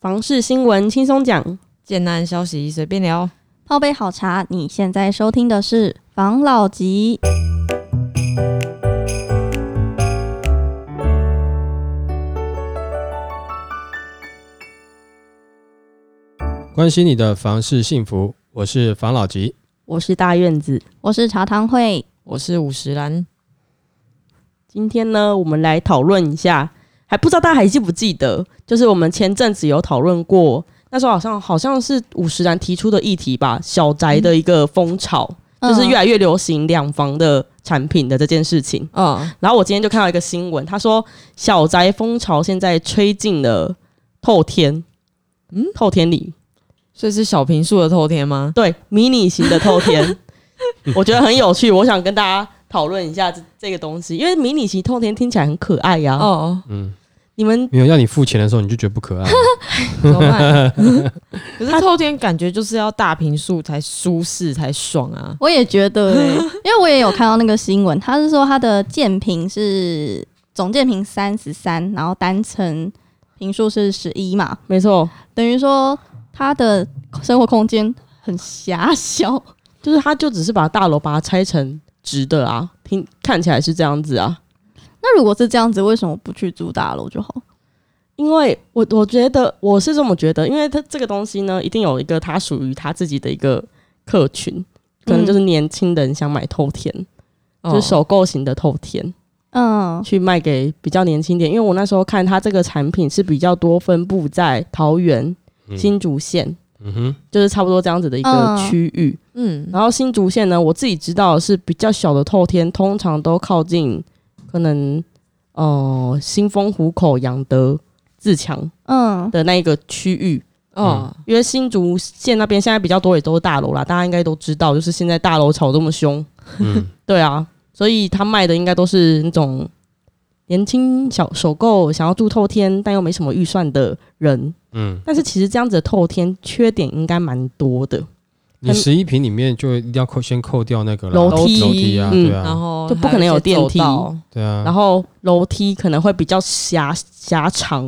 房事新闻轻松讲，简单消息随便聊。泡杯好茶，你现在收听的是房老吉。关心你的房事幸福，我是房老吉。我是大院子。我是茶汤会，我是五十兰，今天呢，我们来讨论一下，还不知道大家还记不记得，就是我们前阵子有讨论过，那时候好像好像是五十岚提出的议题吧，小宅的一个风潮，就是越来越流行两房的产品的这件事情。嗯，然后我今天就看到一个新闻，他说小宅风潮现在吹进了透天，嗯，透天里，所以是小平数的透天吗？对，迷你型的透天，我觉得很有趣，我想跟大家讨论一下这这个东西，因为迷你型透天听起来很可爱呀、哦，嗯，你们没有要你付钱的时候，你就觉得不可爱。怎么办？可是透天感觉就是要大平数才舒适才爽啊。我也觉得、欸，因为我也有看到那个新闻，他是说他的建平是总建平三十三，然后单层平数是十一嘛，没错，等于说他的生活空间很狭小。就是他就只是把大楼把它拆成直的啊，听看起来是这样子啊。那如果是这样子，为什么不去租大楼就好？因为我我觉得我是这么觉得，因为它这个东西呢，一定有一个它属于他自己的一个客群，可能就是年轻人想买透天，哦。就是首购型的透天，嗯。去卖给比较年轻点。因为我那时候看它这个产品是比较多分布在桃园、嗯。新竹县，嗯哼，就是差不多这样子的一个嗯。区域。嗯，然后新竹县呢，我自己知道是比较小的透天，通常都靠近可能呃新丰湖口、养德、自强嗯，的那一个区域。哦，因为新竹县那边现在比较多也都是大楼啦，大家应该都知道，就是现在大楼炒这么凶，嗯，对啊，所以他卖的应该都是那种年轻小首购想要住透天但又没什么预算的人。嗯，但是其实这样子的透天缺点应该蛮多的，你十一平里面就一定要扣先扣掉那个楼梯楼梯啊，嗯对啊，然后就不可能有电梯对啊。然后楼梯可能会比较狭狭长，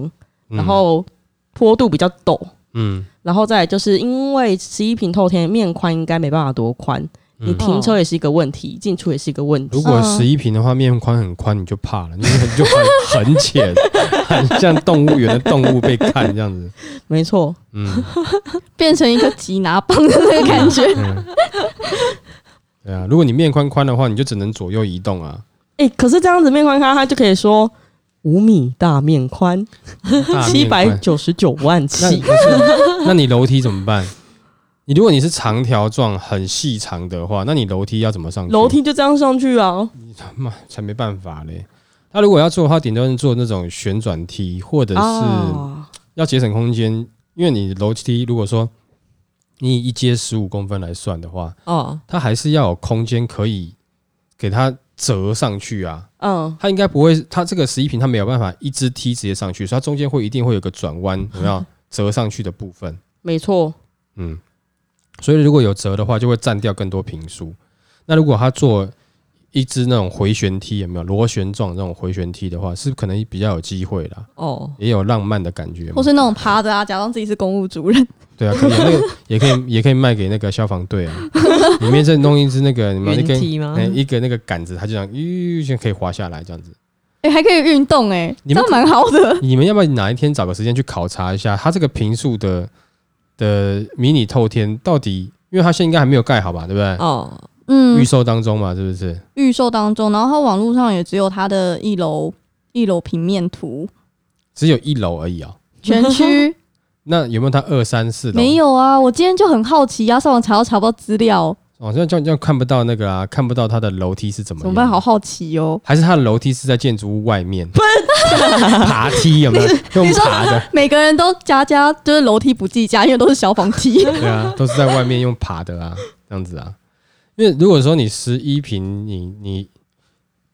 嗯。然后坡度比较陡，嗯，然后再来就是因为十一平透天面宽应该没办法多宽，你嗯停车也是一个问题，进出也是一个问题。如果嗯十一平的话，面宽很宽，你就怕了，你就很很浅，很像动物园的动物被看这样子。没错，嗯 变成一个吉拿棒的那个感觉。嗯，对啊，如果你面宽宽的话，你就只能左右移动啊。哎、可是这样子面宽宽，它就可以说五米大面宽，七百九十九万那起那你楼梯怎么办？你如果你是长条状、很细长的话，那你楼梯要怎么上去？楼梯就这样上去啊，你他妈才没办法嘞。他如果要做的话，顶多是做那种旋转梯，或者是啊，要节省空间，因为你楼梯如果说你以一阶十五公分来算的话，哦，它还是要有空间可以给它折上去啊。嗯，它应该不会，它这个十一平它没有办法一只梯直接上去，所以它中间会一定会有个转弯，有没有 折上去的部分？没错，嗯，所以如果有折的话，就会占掉更多平数。那如果他做一只那种回旋梯，有没有螺旋状那种回旋梯的话，是可能比较有机会啦，哦，也有浪漫的感觉嘛或。是那种趴着啊，假装自己是公务主任，对啊，可以，那个 也可以，也可以卖给那个消防队啊。里面再弄一只那个，你们一根圆梯吗？哎一个那个杆子，它就这样，吁，就可以滑下来这样子。哎、还可以运动哎、你们这样蛮好的。你们要不要哪一天找个时间去考察一下，它这个平数的的迷你透天到底？因为它现在应该还没有盖好吧，对不对？哦，嗯预，售当中嘛，是不是？预售当中，然后它网络上也只有它的一楼一楼平面图，只有一楼而已啊、全区 那有没有它二三四楼？没有啊。我今天就很好奇啊，上网查都查不到资料，哦，这样这样这样看不到那个啊，看不到它的楼梯是怎么样怎么办？好好奇哦。还是它的楼梯是在建筑物外面？爬梯有没有用爬的？每个人都家家就是楼梯不计家，因为都是消防梯。对啊，都是在外面用爬的啊，这样子啊。因为如果说你十一平，你你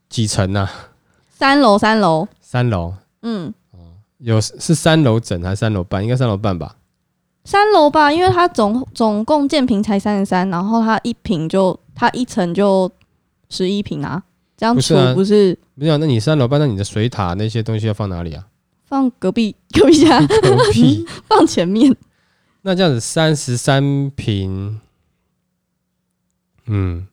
几层啊？三楼，三楼，三楼嗯，有是三楼整还是三楼半？应该三楼半吧？三楼吧，因为它总总共建平才三十三，然后它一平就它一层就十一平啊，这样除不是啊不是没有，那你三楼半，那你的水塔那些东西要放哪里啊？放隔壁 隔壁家，隔壁。放前面。那这样子三十三平，嗯，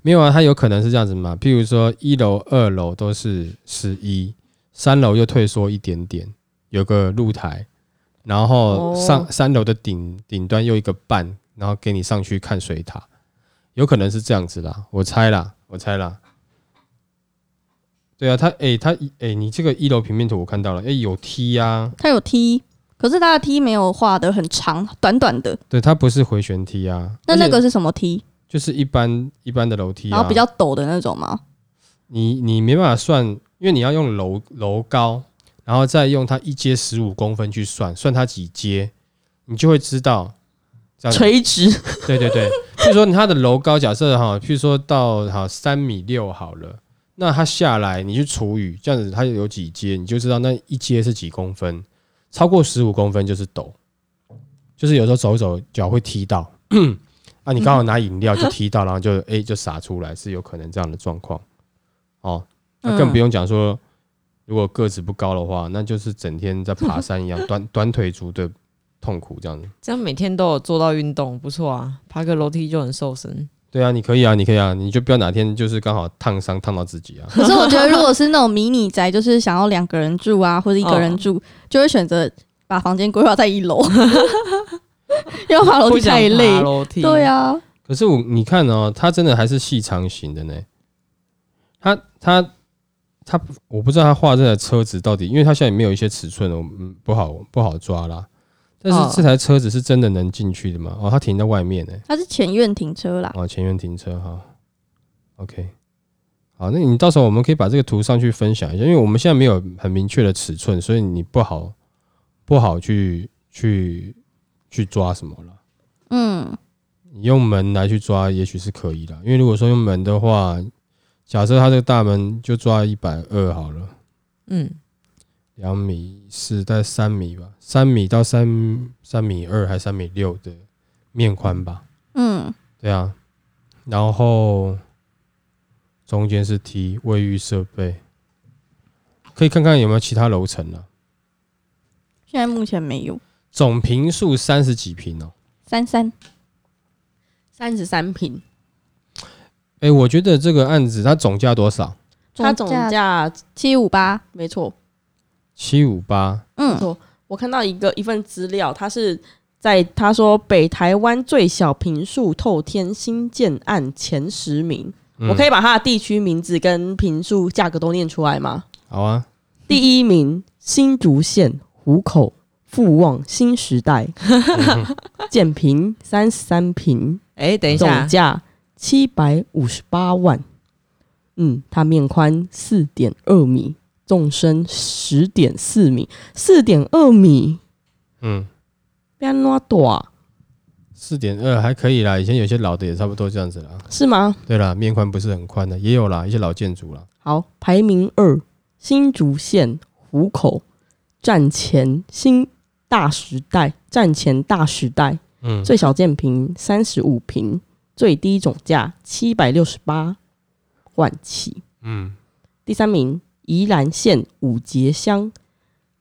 没有啊，它有可能是这样子嘛？譬如说一楼、二楼都是十一，三楼又退缩一点点，有个露台，然后上、哦三楼的顶顶端又一个半，然后给你上去看水塔，有可能是这样子啦，我猜啦，我猜啦。对啊，它诶，它诶，你这个一楼平面图我看到了，诶，有梯呀、它有梯，可是它的梯没有画的很长，短短的。对，它不是回旋梯啊，那那个是什么梯？就是一般一般的楼梯、啊，然后比较陡的那种吗？你你没办法算，因为你要用楼楼高，然后再用它一阶十五公分去算，算它几阶，你就会知道。垂直，对对对，譬如说它的楼高假设哈，譬如说到哈三米六好了，那它下来你去除以这样子，它有几阶，你就知道那一阶是几公分，超过十五公分就是陡，就是有时候走一走脚会踢到，啊，你刚好拿饮料就踢到，然后就哎、就洒出来，是有可能这样的状况。哦，那更不用讲说，如果个子不高的话，那就是整天在爬山一样，短短腿族的痛苦这样子。这样每天都有做到运动，不错啊，爬个楼梯就很瘦身。对啊，你可以啊，你可以啊，你就不要哪天就是刚好烫伤烫到自己啊。可是我觉得，如果是那种迷你宅，就是想要两个人住啊，或者一个人住，就会选择把房间规划在一楼，因为爬楼梯太累爬。楼梯。对啊，可是我你看哦，它真的还是细长型的呢。它它它，我不知道它画这台车子到底，因为它现在也没有一些尺寸，我嗯不好不好抓啦。但哦是这台车子是真的能进去的吗？哦，它停在外面呢。它是前院停车啦。哦，前院停车哈。OK，好，那你到时候我们可以把这个图上去分享一下，因为我们现在没有很明确的尺寸，所以你不好不好去去去抓什么了。嗯，你用门来去抓，也许是可以的，因为如果说用门的话，假设它这个大门就抓一百二好了，嗯，两米四，大概三米吧，三米到三三米二还三米六的面宽吧，嗯，对啊，然后中间是梯卫浴设备，可以看看有没有其他楼层啊。现在目前没有。总平数三十几平哦，三三，三十三平，哎，我觉得这个案子它总价多少？它总价七五八。没错，七五八，嗯，我看到一个一份资料，它是在他说北台湾最小平数透天新建案前十名，嗯。我可以把它的地区名字跟平数价格都念出来吗？好啊，第一名新竹县湖口富旺新时代，建平三十三平，哎、等一下。总，价七百五十八万。嗯，它面宽四点二米，纵深十点四米，四点二米，嗯。变哪大四点二还可以啦，以前有些老的也差不多这样子啦。是吗？对啦，面宽不是很宽的，也有啦，一些老建筑啦。好，排名二，新竹县湖口站前新大时代，站前大时代，嗯，最小建平三十五平，最低总价七百六十八万起。嗯第三名，宜兰县五节乡，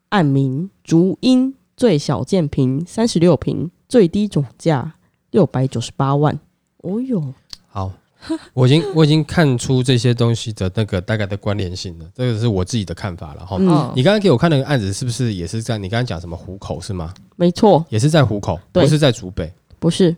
案名竹英，最小建平三十六平，最低总价六百九十八万。哦哟，好，我已经 我已经看出这些东西的那个大概的关联性了，这个是我自己的看法了哈。嗯哦你刚刚给我看那个案子，是不是也是在你刚刚讲什么湖口是吗？没错，也是在湖口，不是在竹北。不是，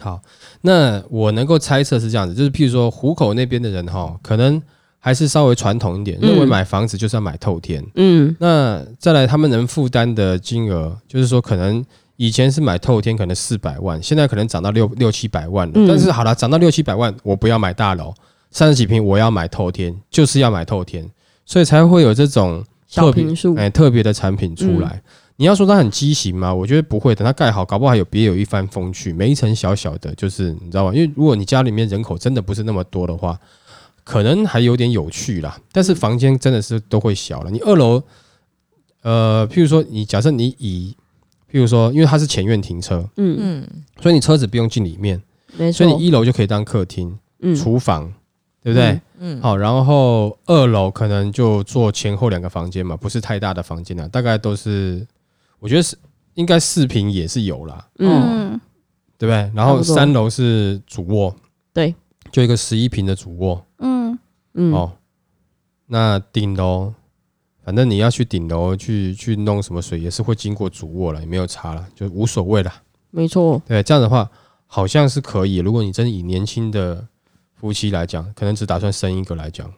好，那我能够猜测是这样子，就是譬如说湖口那边的人哈，可能还是稍微传统一点，嗯认为买房子就是要买透天。嗯那再来，他们能负担的金额，就是说可能以前是买透天，可能四百万，现在可能涨到六六七百万了。嗯但是好了，涨到六七百万，我不要买大楼，三十几平我要买透天，就是要买透天，所以才会有这种小特别平数，哎特别的产品出来。你要说它很畸形吗？我觉得不会，等它盖好，搞不好还有别有一番风趣。每一层小小的，就是你知道吗？因为如果你家里面人口真的不是那么多的话，可能还有点有趣啦。但是房间真的是都会小了。你二楼，呃，譬如说你假设你以，譬如说，因为它是前院停车，嗯，嗯，所以你车子不用进里面，没错所以，你一楼就可以当客厅、嗯厨房，对不对？嗯，好，然后二楼可能就做前后两个房间嘛，不是太大的房间了，大概都是，我觉得是应该四平也是有啦，嗯，嗯对不对？然后三楼是主卧，对，就一个十一平的主卧，哦，那顶楼，反正你要去顶楼去去弄什么水，也是会经过主卧了，也没有差了，就无所谓了。没错，对，这样的话好像是可以。如果你真以年轻的夫妻来讲，可能只打算生一个来讲，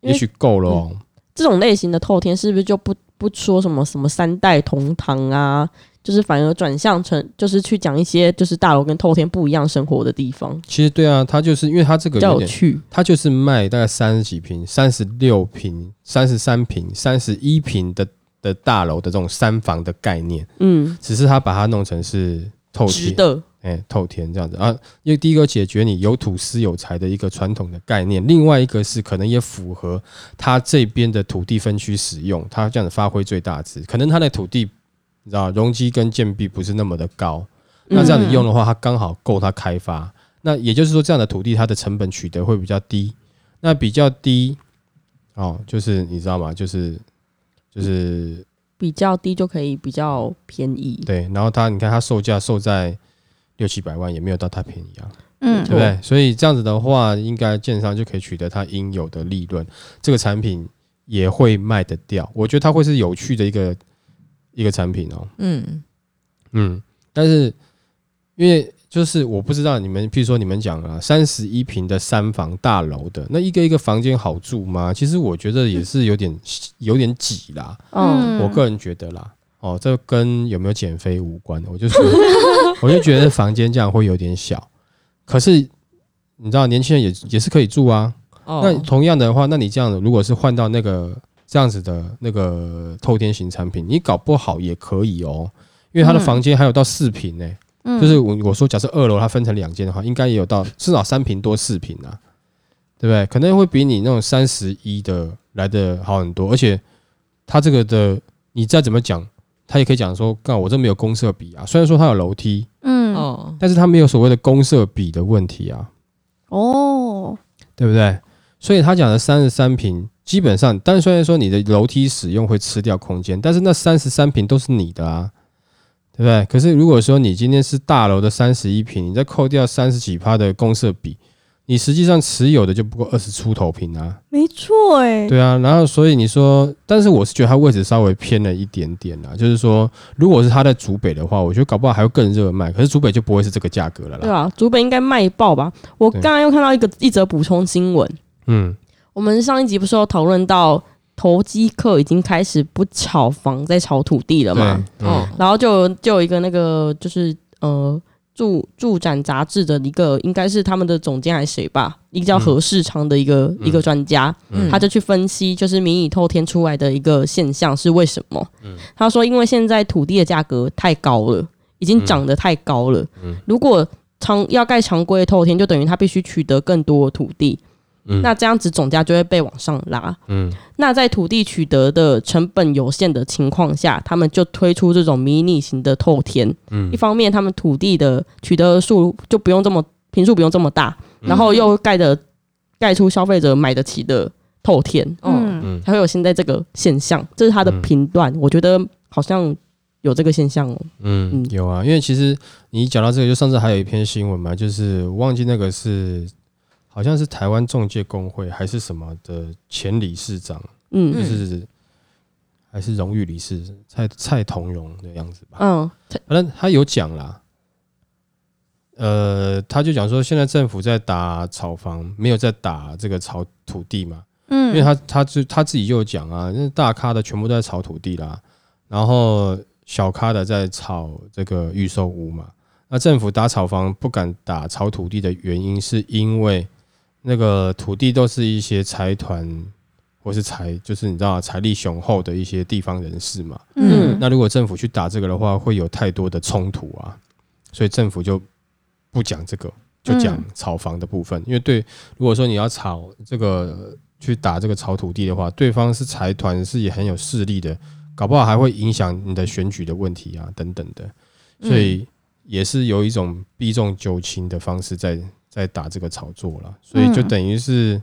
也许够了哦。这种类型的透天是不是就不不说什么什么三代同堂啊？就是反而转向成就是去讲一些就是大楼跟透天不一样生活的地方，其实对啊，他就是因为他这个有点。他就是卖大概三十几平、三十六平、三十三平、三十一平的的大楼的这种三房的概念，嗯，只是他把它弄成是透天。哎、透天这样子啊。因为第一个解决你有土私有财的一个传统的概念，另外一个是可能也符合他这边的土地分区使用，他这样子发挥最大值。可能他的土地你知道容积跟建壁不是那么的高，那这样子用的话，它刚好够它开发。那也就是说，这样的土地它的成本取得会比较低。那比较低哦，就是你知道吗？就是就是比较低就可以比较便宜。对，然后它你看它售价售在六七百万，也没有到太便宜啊，嗯对不对？所以这样子的话，应该建商就可以取得它应有的利润，这个产品也会卖得掉。我觉得它会是有趣的一个一个产品哦。嗯，嗯，但是因为就是我不知道你们，譬如说你们讲啊，三十一平的三房大楼的那一个一个房间好住吗？其实我觉得也是有点有点挤啦，嗯，我个人觉得啦。哦，这跟有没有减肥无关，我就说，我就觉得房间这样会有点小。可是你知道，年轻人也也是可以住啊。哦，那同样的话，那你这样的如果是换到那个这样子的那个透天型产品，你搞不好也可以哦，因为它的嗯房间还有到四平呢、嗯就是我我说假设二楼它分成两间的话，应该也有到至少三平多四平啊，对不对？可能会比你那种三十一的来的好很多，而且它这个的你再怎么讲，它也可以讲说，干我这没有公设比啊，虽然说它有楼梯，嗯哦，但是它没有所谓的公设比的问题啊。哦，对不对？所以他讲的三十三平，基本上，但是虽然说你的楼梯使用会吃掉空间，但是那三十三平都是你的啊，对不对？可是如果说你今天是大楼的三十一平，你再扣掉三十几趴的公设比，你实际上持有的就不过二十出头平啊，没错哎，对啊。然后所以你说，但是我是觉得它位置稍微偏了一点点啦，就是说，如果是它在竹北的话，我觉得搞不好还会更热卖，可是竹北就不会是这个价格了啦。对啊，竹北应该卖爆吧？我刚刚又看到一个一则补充新闻，嗯，我们上一集不是有讨论到投机客已经开始不炒房，在炒土地了对嘛？，哦嗯，然后就就有一个那个就是呃住住展杂志的一个应该是他们的总监还是谁吧，一个叫嗯何世昌的一个、一个专家，嗯他就去分析就是民以透天出来的一个现象是为什么？嗯他说因为现在土地的价格太高了，已经涨得太高了，嗯如果常要盖常规的透天，就等于他必须取得更多的土地，嗯那这样子总价就会被往上拉。嗯那在土地取得的成本有限的情况下，他们就推出这种迷你型的透天。嗯一方面，他们土地的取得数就不用这么平数不用这么大，嗯然后又盖的盖出消费者买得起的透天，嗯，嗯才会有现在这个现象。这是他的嗯评断，我觉得好像有这个现象哦。嗯嗯，有啊，因为其实你讲到这个，就上次还有一篇新闻嘛，就是忘记那个是好像是台湾中介工会还是什么的前理事长，就嗯。是、还是荣誉理事蔡蔡同荣的样子吧。嗯，反正他有讲啦，呃，他就讲说现在政府在打炒房，没有在打这个炒土地嘛，嗯，因为他他自他自己就有讲啊，那大咖的全部都在炒土地啦，然后小咖的在炒这个预售屋嘛。那政府打炒房不敢打炒土地的原因，是因为那个土地都是一些财团或是财，就是你知道财力雄厚的一些地方人士嘛。嗯那如果政府去打这个的话，会有太多的冲突啊，所以政府就不讲这个，就讲嗯炒房的部分。因为对，如果说你要炒这个去打这个炒土地的话，对方是财团，是也很有势力的，搞不好还会影响你的选举的问题啊，等等的。所以也是有一种避重就轻的方式在在打这个炒作了，所以就嗯等于是，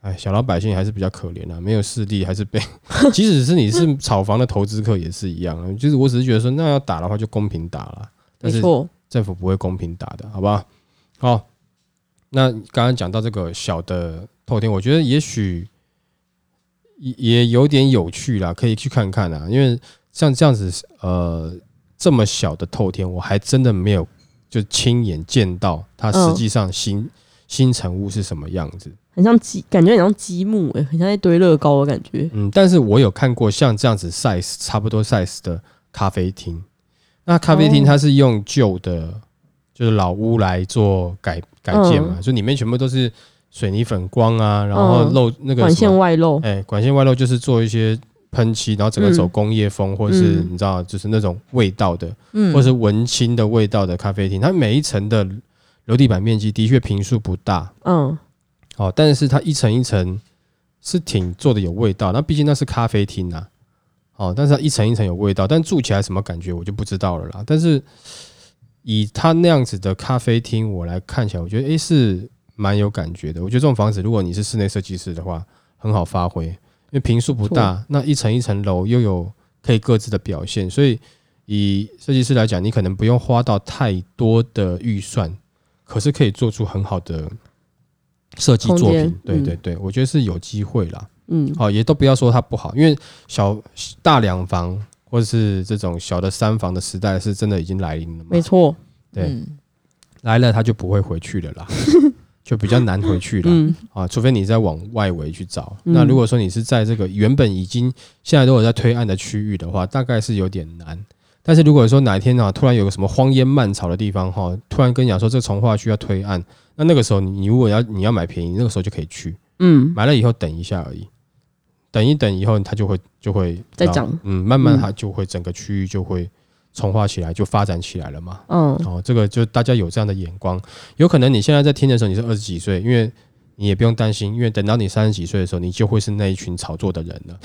哎，小老百姓还是比较可怜啊，没有势力，还是被，即使是你是 炒房的投资客也是一样啊，就是我只是觉得说，那要打的话就公平打了，但是政府不会公平打的，好不好？好，那刚刚讲到这个小的透天，我觉得也许也也有点有趣啦，可以去看看啊。因为像这样子，呃，这么小的透天，我还真的没有就亲眼见到它实际上新、新成物是什么样子。很像积，感觉很像积木诶、很像一堆乐高的感觉。嗯，但是我有看过像这样子 size 差不多 size 的咖啡厅。那咖啡厅哦它是用旧的，就是老屋来做改改建嘛，就里面全部都是水泥粉光啊，然后嗯漏那个管线，外漏，哎，管线外漏就是做一些喷漆，然后整个走嗯工业风，或者是嗯你知道，就是那种味道的，嗯或是文青的味道的咖啡厅。它每一层的楼地板面积的确平数不大，嗯，哦，但是它一层一层是挺做的有味道。那毕竟那是咖啡厅啊，哦，但是它一层一层有味道，但住起来什么感觉我就不知道了啦。但是以它那样子的咖啡厅，我来看起来，我觉得诶是蛮有感觉的。我觉得这种房子，如果你是室内设计师的话，很好发挥，因为平数不大，那一层一层楼又有可以各自的表现，所以以设计师来讲，你可能不用花到太多的预算，可是可以做出很好的设计作品。对嗯对对，我觉得是有机会啦。嗯，好、也都不要说它不好，因为小大两房或者是这种小的三房的时代是真的已经来临了嘛没。错，对，嗯来了它就不会回去了啦，就比较难回去了。嗯，啊，除非你再往外围去找。嗯那如果说你是在这个原本已经现在都有在推案的区域的话，大概是有点难。但是如果说哪一天啊，突然有个什么荒烟蔓草的地方哈、突然跟你讲说这个从化区要推案，那那个时候你你如果要你要买便宜，那个时候就可以去。嗯，买了以后等一下而已，等一等以后它就会就会再涨嗯，慢慢嗯它就会整个区域就会重化起来，就发展起来了嘛。嗯，哦，这个就大家有这样的眼光，有可能你现在在听的时候你是二十几岁，因为你也不用担心，因为等到你三十几岁的时候，你就会是那一群炒作的人了，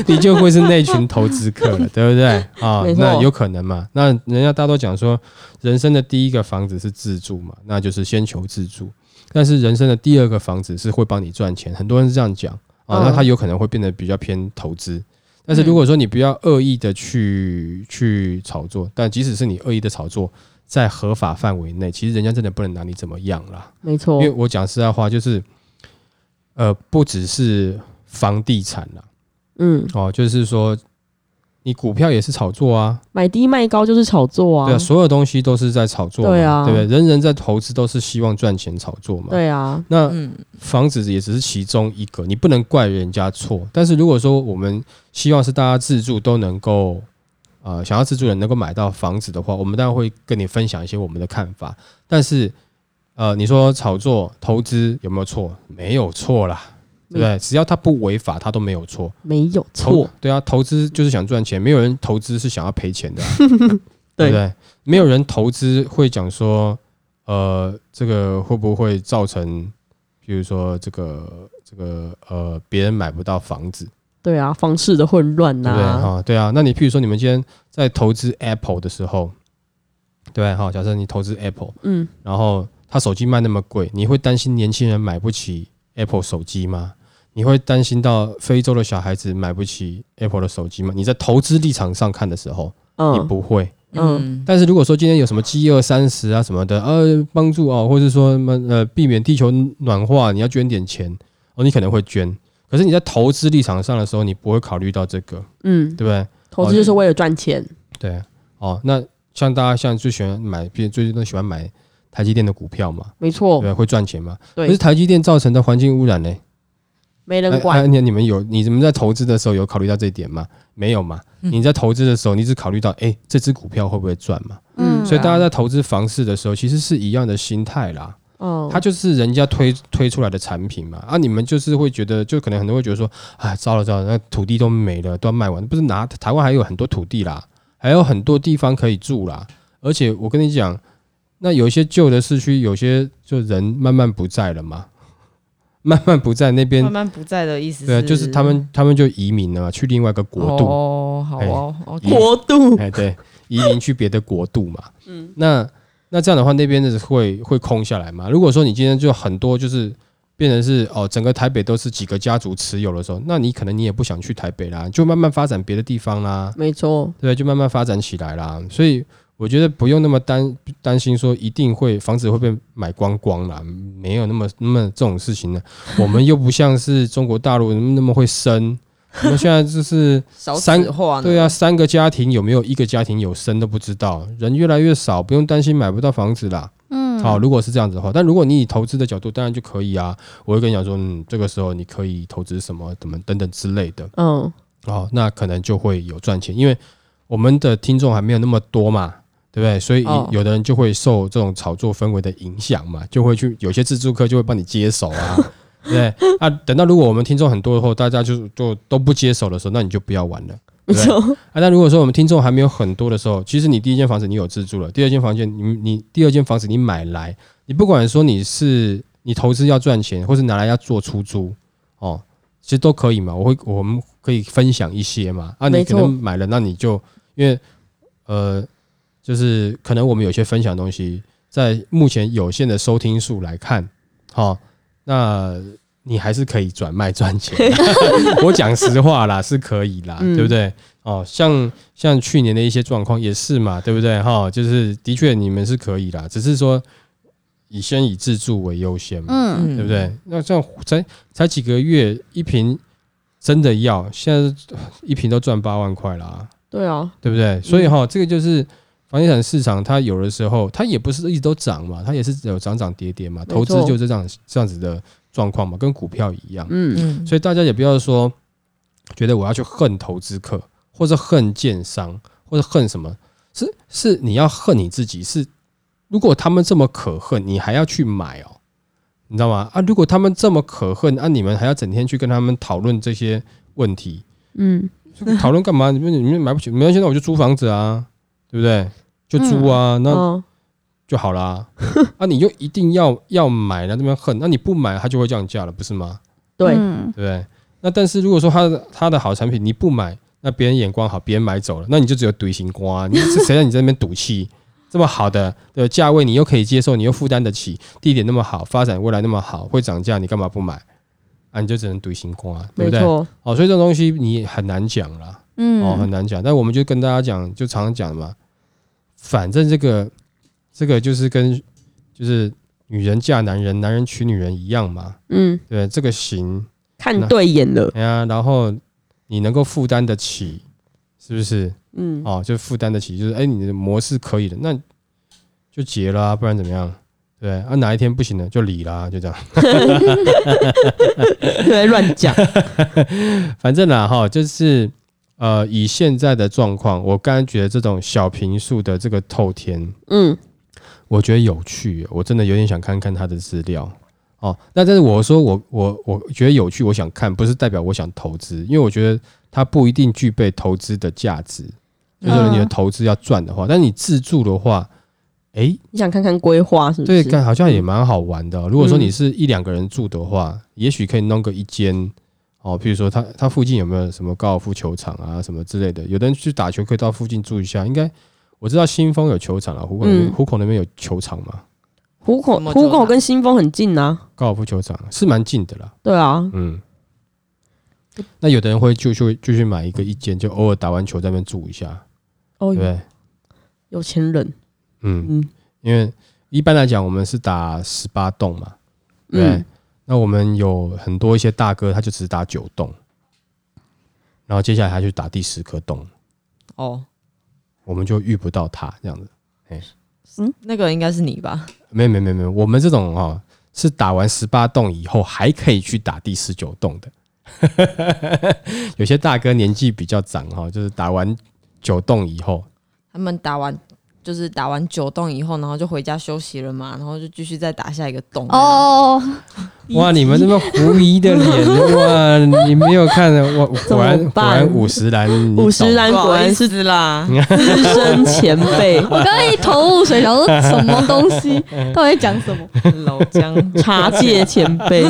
你就会是那一群投资客了，对不对？啊、那有可能嘛？那人家大多讲说，人生的第一个房子是自住嘛，那就是先求自住，但是人生的第二个房子是会帮你赚钱，很多人是这样讲啊，嗯那他有可能会变得比较偏投资。但是如果说你不要恶意的去去炒作，但即使是你恶意的炒作，在合法范围内，其实人家真的不能拿你怎么样啦。没错。因为，我讲实在话，就是呃，不只是房地产啦，嗯，哦，就是说你股票也是炒作啊，买低卖高就是炒作啊对啊，，所有东西都是在炒作嘛，对啊对不对？人人在投资都是希望赚钱炒作嘛，对啊，那嗯房子也只是其中一个，你不能怪人家错。但是如果说我们希望是大家自住都能够，呃，想要自住的人能够买到房子的话，我们当然会跟你分享一些我们的看法。但是，呃，你说炒作投资有没有错？没有错啦，对不对？只要他不违法，他都没有错。没有投错，对啊，投资就是想赚钱，没有人投资是想要赔钱的啊、对不对？没有人投资会讲说，呃，这个会不会造成，比如说这个这个呃，别人买不到房子，对啊，房市的混乱对不对？呐，哈，对啊。那你譬如说你们今天在投资 Apple 的时候，对哈，假设你投资 Apple，嗯，然后他手机卖那么贵，你会担心年轻人买不起 Apple 手机吗？你会担心到非洲的小孩子买不起 Apple 的手机吗？你在投资立场上看的时候，你嗯，不会。嗯嗯但是如果说今天有什么饥饿三十啊什么的，呃，帮助哦，或者说什么呃避免地球暖化，你要捐点钱哦，你可能会捐。可是你在投资立场上的时候，你不会考虑到这个，嗯，对不对？投资就是为了赚钱，对，哦，那像大家像最喜欢买，最近都喜欢买台积电的股票嘛，没错对，，会赚钱嘛。对可是，台积电造成的环境污染呢？哎没人管哎，你你们有你们在投资的时候有考虑到这一点吗？没有嘛？嗯你在投资的时候，你只考虑到哎、这只股票会不会赚嘛？嗯所以大家在投资房市的时候，其实是一样的心态啦。哦，它就是人家推推出来的产品嘛。啊，你们就是会觉得，就可能很多人会觉得说，哎，糟了糟了，那土地都没了，都要卖完。不是拿台湾还有很多土地啦，还有很多地方可以住啦。而且我跟你讲，那有一些旧的市区，有些就人慢慢不在了嘛，慢慢不在那边慢，慢不在的意思对啊，就是他们他们就移民了嘛，去另外一个国度。哦，好哦国度，哎，对，移民去别的国度嘛。嗯那那这样的话，那边的会会空下来嘛？如果说你今天就很多就是变成是哦，整个台北都是几个家族持有的时候，那你可能你也不想去台北啦，就慢慢发展别的地方啦，没错，对？就慢慢发展起来啦。所以我觉得不用那么担担心说一定会房子会被买光光啦，没有那么那么这种事情呢。我们又不像是中国大陆那么会生，我们现在就是 少三子化？对啊，，三个家庭有没有一个家庭有生都不知道，人越来越少，不用担心买不到房子啦。嗯，好，如果是这样子的话，但如果你以投资的角度，当然就可以啊。我会跟你讲说，嗯，这个时候你可以投资什么、怎么等等之类的。嗯，哦，那可能就会有赚钱，因为我们的听众还没有那么多嘛，对不对？所以哦有的人就会受这种炒作氛围的影响嘛，就会去有些自助客就会帮你接手啊，对不对？啊，等到如果我们听众很多后，大家就就都不接手的时候，那你就不要玩了。没错，啊，那如果说我们听众还没有很多的时候，其实你第一间房子你有自住了，第二间房间你你第二间房子你买来，你不管说你是你投资要赚钱，或是拿来要做出租，哦，其实都可以嘛。我会我们可以分享一些嘛。啊，你可能买了，那你就因为呃，就是可能我们有些分享的东西，在目前有限的收听数来看，好、那你还是可以转卖赚钱。我讲实话啦，是可以啦，嗯对不对？哦，像像去年的一些状况也是嘛，对不对？哈、就是的确你们是可以啦，只是说以先以自住为优先嘛，嗯，对不对？那这样才才几个月一瓶，真的要现在一瓶都赚八万块啦，对啊，对不对？所以哈、这个就是房地产市场，它有的时候它也不是一直都涨嘛，它也是有涨涨跌跌嘛，投资就是这样这样子的状况嘛，跟股票一样。嗯，嗯，所以大家也不要说觉得我要去恨投资客，或者恨建商，或者恨什么，是是你要恨你自己。是如果他们这么可恨，你还要去买哦，你知道吗？啊，如果他们这么可恨，啊，你们还要整天去跟他们讨论这些问题，嗯，讨论干嘛？你们你们买不起，没关系，那我就租房子啊，对不对？就租啊，那嗯，就好啦。啊，你就一定要要买那这边恨，那你不买，它就会降价了，不是吗？对，嗯对不对？那但是如果说他的他的好产品你不买，那别人眼光好，别人买走了，那你就只有怼心瓜，你是谁让你在那边赌气？这么好的的价位你又可以接受，你又负担得起，地点那么好，发展未来那么好，会涨价，你干嘛不买？啊，你就只能怼心瓜，对不对？哦，所以这种东西你很难讲啦，哦，很嗯，难讲。但我们就跟大家讲，就常常讲嘛，反正这个这个就是跟就是女人嫁男人，男人娶女人一样嘛，嗯，对，这个行看对眼了，哎呀，然后你能够负担得起，是不是？嗯，哦，就负担得起，就是哎，你的模式可以的，那就结了、啊，不然怎么样？对啊，哪一天不行了就离啦、就这样。对，乱讲，反正啦，哈，就是呃，以现在的状况，我刚刚觉得这种小平数的这个透天，嗯，我觉得有趣，我真的有点想看看他的资料。哦，那但是我说我我我觉得有趣，我想看，不是代表我想投资，因为我觉得它不一定具备投资的价值。就是你的嗯投资要赚的话，但你自住的话，诶，你想看看规划是不对，好像也蛮好玩的哦、如果说嗯。你是一两个人住的话，也许可以弄个一间哦，譬如说它它附近有没有什么高尔夫球场啊什么之类的？有的人去打球可以到附近住一下。应该我知道新丰有球场啊，虎口那边嗯虎口那边有球场嘛，虎口什么球场虎口跟新丰很近啊，高尔夫球场是蛮近的啦。对啊，嗯，那有的人会就去就去买一个一间，就偶尔打完球在那边住一下，哦对，对？有钱人，嗯，嗯因为一般来讲我们是打十八洞嘛，对对。嗯，那我们有很多一些大哥，他就只打九洞，然后接下来他去打第十颗洞，哦，我们就遇不到他这样子。哎、嗯那个应该是你吧？没有没有没有没有，我们这种哦是打完十八洞以后还可以去打第十九洞的。有些大哥年纪比较长哈、就是打完九洞以后，他们打完就是打完九洞以后，然后就回家休息了嘛，然后就继续再打下一个洞。哦，哦，哇，你们那么狐疑的脸 哇，你没有看我 果然果然五十岚，五十懂。岚果然是是啦，资深前辈，我刚刚一头雾水，想说什么东西，到底在讲什么？老姜茶界前辈，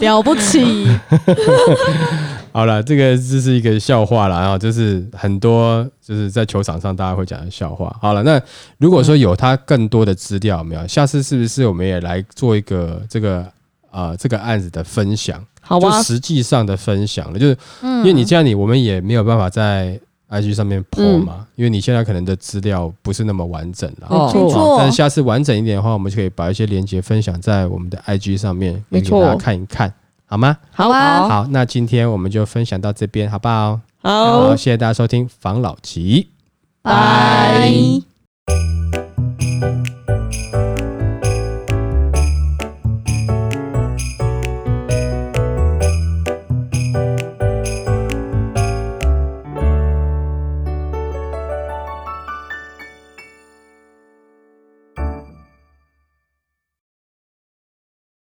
了不起，好了，这个这是一个笑话了，然后就是很多就是在球场上大家会讲的笑话。好了，那如果说有他更多的资料，有没有？下次是不是我们也来做一个这个呃这个案子的分享？好啊，就实际上的分享了，就是嗯因为你这样你我们也没有办法在 IG 上面 po 嘛，因为你现在可能的资料不是那么完整了。哦没错，但是下次完整一点的话，我们就可以把一些连接分享在我们的 IG 上面，没错给大家看一看，好吗？好啊好，那今天我们就分享到这边，好不好？好谢谢大家收听防老集。拜。